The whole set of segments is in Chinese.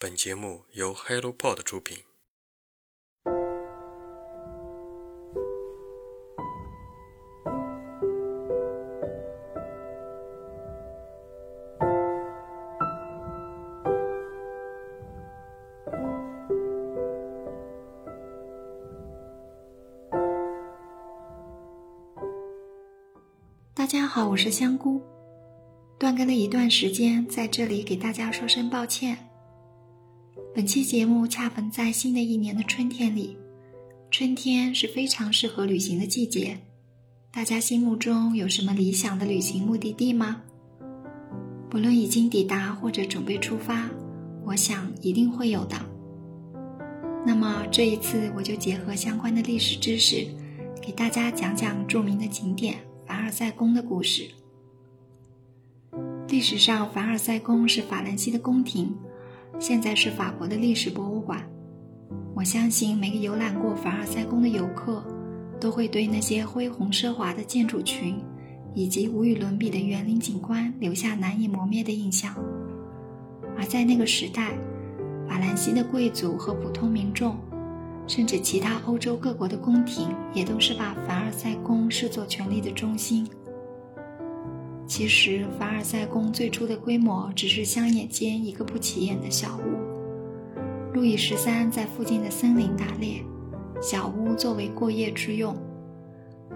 本节目由 HelloPod 出品。大家好，我是香菇。断更了一段时间，在这里给大家说声抱歉。本期节目恰逢在新的一年的春天里，春天是非常适合旅行的季节。大家心目中有什么理想的旅行目的地吗？不论已经抵达或者准备出发，我想一定会有的。那么这一次，我就结合相关的历史知识，给大家讲讲著名的景点。凡尔赛宫的故事。历史上，凡尔赛宫是法兰西的宫廷，现在是法国的历史博物馆。我相信每个游览过凡尔赛宫的游客，都会对那些恢宏奢华的建筑群，以及无与伦比的园林景观留下难以磨灭的印象。而在那个时代，法兰西的贵族和普通民众。甚至其他欧洲各国的宫廷也都是把凡尔赛宫视作权力的中心。其实，凡尔赛宫最初的规模只是乡野间一个不起眼的小屋。路易十三在附近的森林打猎，小屋作为过夜之用。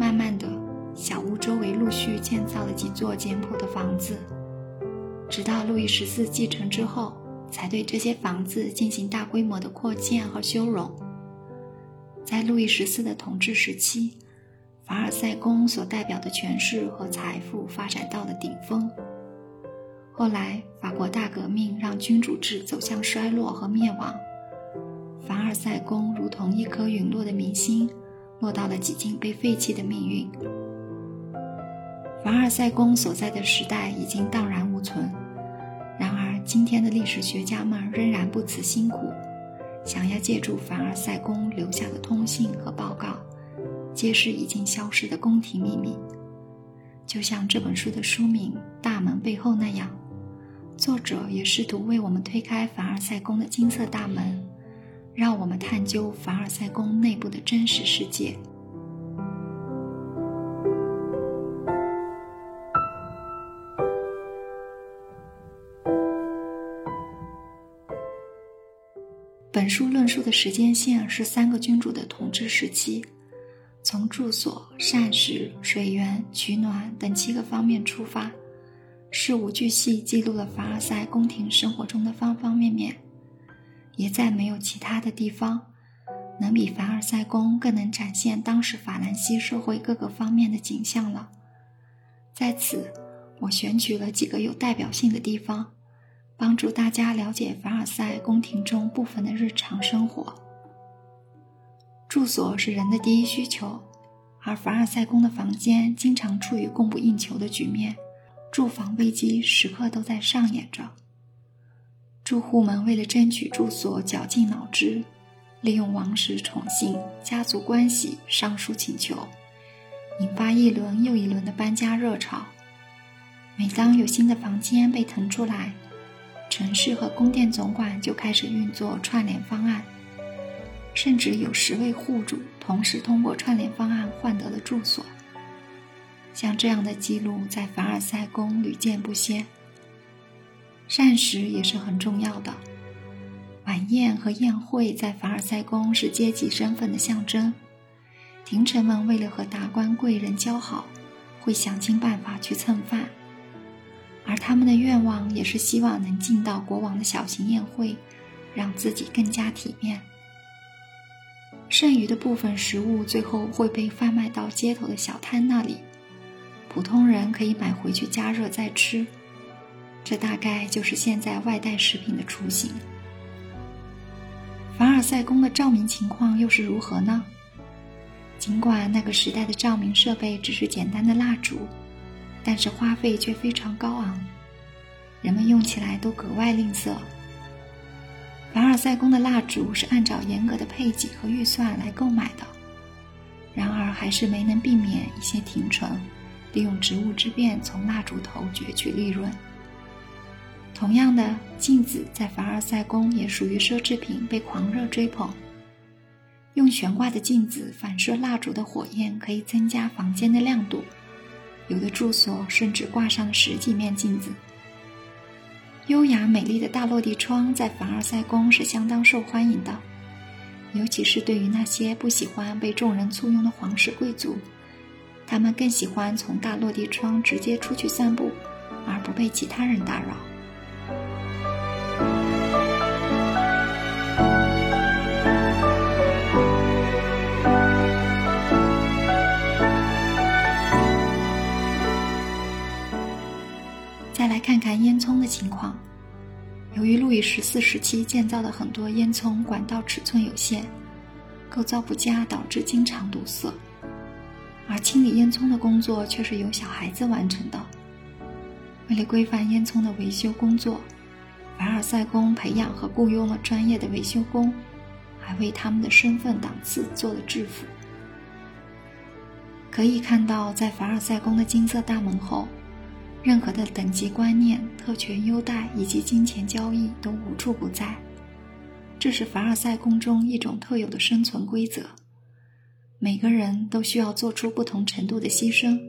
慢慢的，小屋周围陆续建造了几座简朴的房子，直到路易十四继承之后，才对这些房子进行大规模的扩建和修容。在路易十四的统治时期，凡尔赛宫所代表的权势和财富发展到了顶峰。后来，法国大革命让君主制走向衰落和灭亡，凡尔赛宫如同一颗陨落的明星，落到了几近被废弃的命运。凡尔赛宫所在的时代已经荡然无存，然而今天的历史学家们仍然不辞辛苦。想要借助凡尔赛宫留下的通信和报告，揭示已经消失的宫廷秘密，就像这本书的书名《大门背后》那样，作者也试图为我们推开凡尔赛宫的金色大门，让我们探究凡尔赛宫内部的真实世界。本书论述的时间线是三个君主的统治时期，从住所、膳食、水源、取暖等七个方面出发，事无巨细记录了凡尔赛宫廷生活中的方方面面，也再没有其他的地方能比凡尔赛宫更能展现当时法兰西社会各个方面的景象了。在此，我选取了几个有代表性的地方。帮助大家了解凡尔赛宫廷中部分的日常生活。住所是人的第一需求，而凡尔赛宫的房间经常处于供不应求的局面，住房危机时刻都在上演着。住户们为了争取住所，绞尽脑汁，利用王室宠幸、家族关系上书请求，引发一轮又一轮的搬家热潮。每当有新的房间被腾出来，城市和宫殿总管就开始运作串联方案，甚至有十位户主同时通过串联方案换得了住所。像这样的记录在凡尔赛宫屡见不鲜。膳食也是很重要的，晚宴和宴会在凡尔赛宫是阶级身份的象征，廷臣们为了和达官贵人交好，会想尽办法去蹭饭。而他们的愿望也是希望能进到国王的小型宴会，让自己更加体面。剩余的部分食物最后会被贩卖到街头的小摊那里，普通人可以买回去加热再吃。这大概就是现在外带食品的雏形。凡尔赛宫的照明情况又是如何呢？尽管那个时代的照明设备只是简单的蜡烛。但是花费却非常高昂，人们用起来都格外吝啬。凡尔赛宫的蜡烛是按照严格的配给和预算来购买的，然而还是没能避免一些廷臣利用职务之便从蜡烛头攫取利润。同样的，镜子在凡尔赛宫也属于奢侈品，被狂热追捧。用悬挂的镜子反射蜡烛的火焰，可以增加房间的亮度。有的住所甚至挂上了十几面镜子。优雅美丽的大落地窗在凡尔赛宫是相当受欢迎的，尤其是对于那些不喜欢被众人簇拥的皇室贵族，他们更喜欢从大落地窗直接出去散步，而不被其他人打扰。烟囱的情况。由于路易十四时期建造的很多烟囱管道尺寸有限，构造不佳，导致经常堵塞。而清理烟囱的工作却是由小孩子完成的。为了规范烟囱的维修工作，凡尔赛宫培养和雇佣了专业的维修工，还为他们的身份档次做了制服。可以看到，在凡尔赛宫的金色大门后。任何的等级观念、特权优待以及金钱交易都无处不在，这是凡尔赛宫中一种特有的生存规则。每个人都需要做出不同程度的牺牲，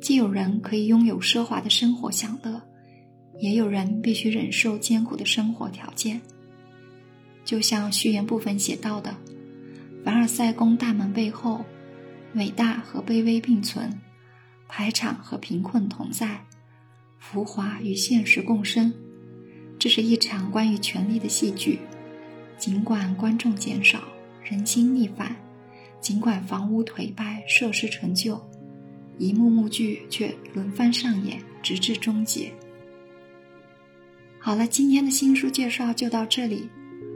既有人可以拥有奢华的生活享乐，也有人必须忍受艰苦的生活条件。就像序言部分写到的，凡尔赛宫大门背后，伟大和卑微并存。排场和贫困同在，浮华与现实共生。这是一场关于权力的戏剧。尽管观众减少，人心逆反；尽管房屋颓败，设施陈旧，一幕幕剧却轮番上演，直至终结。好了，今天的新书介绍就到这里。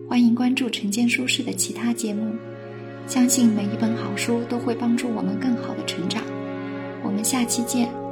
欢迎关注晨间书室的其他节目。相信每一本好书都会帮助我们更好的成长。我们下期见。